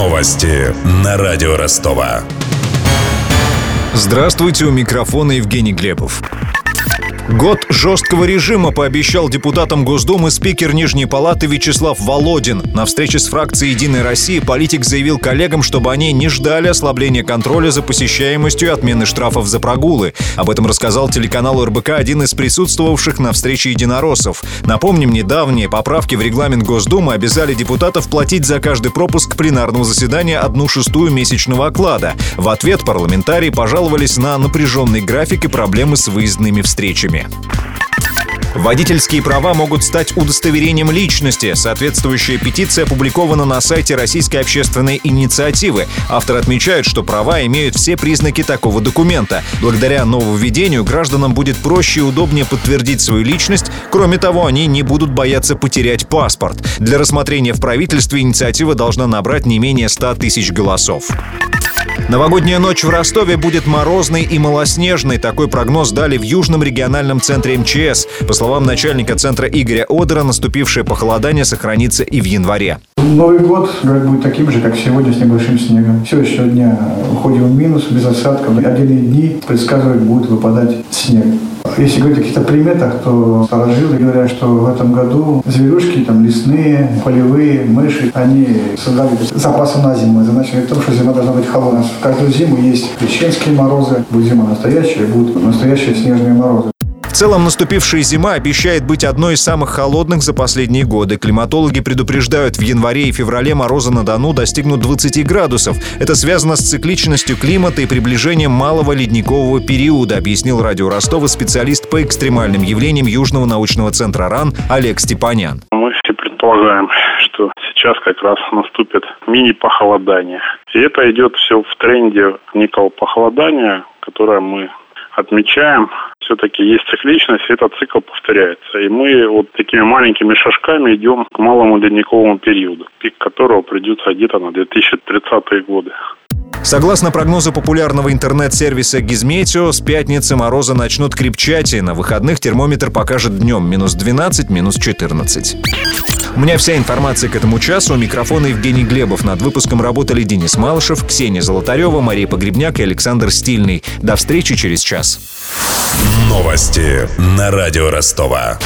Новости на радио Ростова. Здравствуйте, у микрофона Евгений Глебов. Год жесткого режима пообещал депутатам Госдумы спикер Нижней Палаты Вячеслав Володин. На встрече с фракцией «Единой России» политик заявил коллегам, чтобы они не ждали ослабления контроля за посещаемостью и отмены штрафов за прогулы. Об этом рассказал телеканал РБК один из присутствовавших на встрече единороссов. Напомним, недавние поправки в регламент Госдумы обязали депутатов платить за каждый пропуск пленарного заседания одну шестую месячного оклада. В ответ парламентарии пожаловались на напряженный график и проблемы с выездными встречами. Водительские права могут стать удостоверением личности. Соответствующая петиция опубликована на сайте Российской общественной инициативы. Автор отмечает, что права имеют все признаки такого документа. Благодаря нововведению гражданам будет проще и удобнее подтвердить свою личность. Кроме того, они не будут бояться потерять паспорт. Для рассмотрения в правительстве инициатива должна набрать не менее 100 тысяч голосов. Новогодняя ночь в Ростове будет морозной и малоснежной. Такой прогноз дали в Южном региональном центре МЧС. По словам начальника центра Игоря Одера, наступившее похолодание сохранится и в январе. Новый год будет таким же, как сегодня, с небольшим снегом. Все, еще дня уходим в минус, без осадков. Отдельные дни предсказывают, будет выпадать снег. Если говорить о каких-то приметах, то старожилы говорят, что в этом году зверюшки, там, лесные, полевые, мыши, они создали запасы на зиму. Это значит то, что зима должна быть холодная. В каждую зиму есть крещенские морозы, будет зима настоящая, будут настоящие снежные морозы. В целом, наступившая зима обещает быть одной из самых холодных за последние годы. Климатологи предупреждают, в январе и феврале морозы на Дону достигнут 20 градусов. Это связано с цикличностью климата и приближением малого ледникового периода, объяснил радио Ростова специалист по экстремальным явлениям Южного научного центра РАН Олег Степанян. Мы все предполагаем, что сейчас как раз наступит мини-похолодание. И это идет все в тренде некого похолодания, которое мы отмечаем все-таки есть цикличность, и этот цикл повторяется. И мы вот такими маленькими шажками идем к малому ледниковому периоду, пик которого придется где-то на 2030-е годы. Согласно прогнозу популярного интернет-сервиса Гизметео, с пятницы морозы начнут крепчать, и на выходных термометр покажет днем минус 12, минус 14. У меня вся информация к этому часу. У микрофона Евгений Глебов. Над выпуском работали Денис Малышев, Ксения Золотарева, Мария Погребняк и Александр Стильный. До встречи через час. Новости на радио Ростова.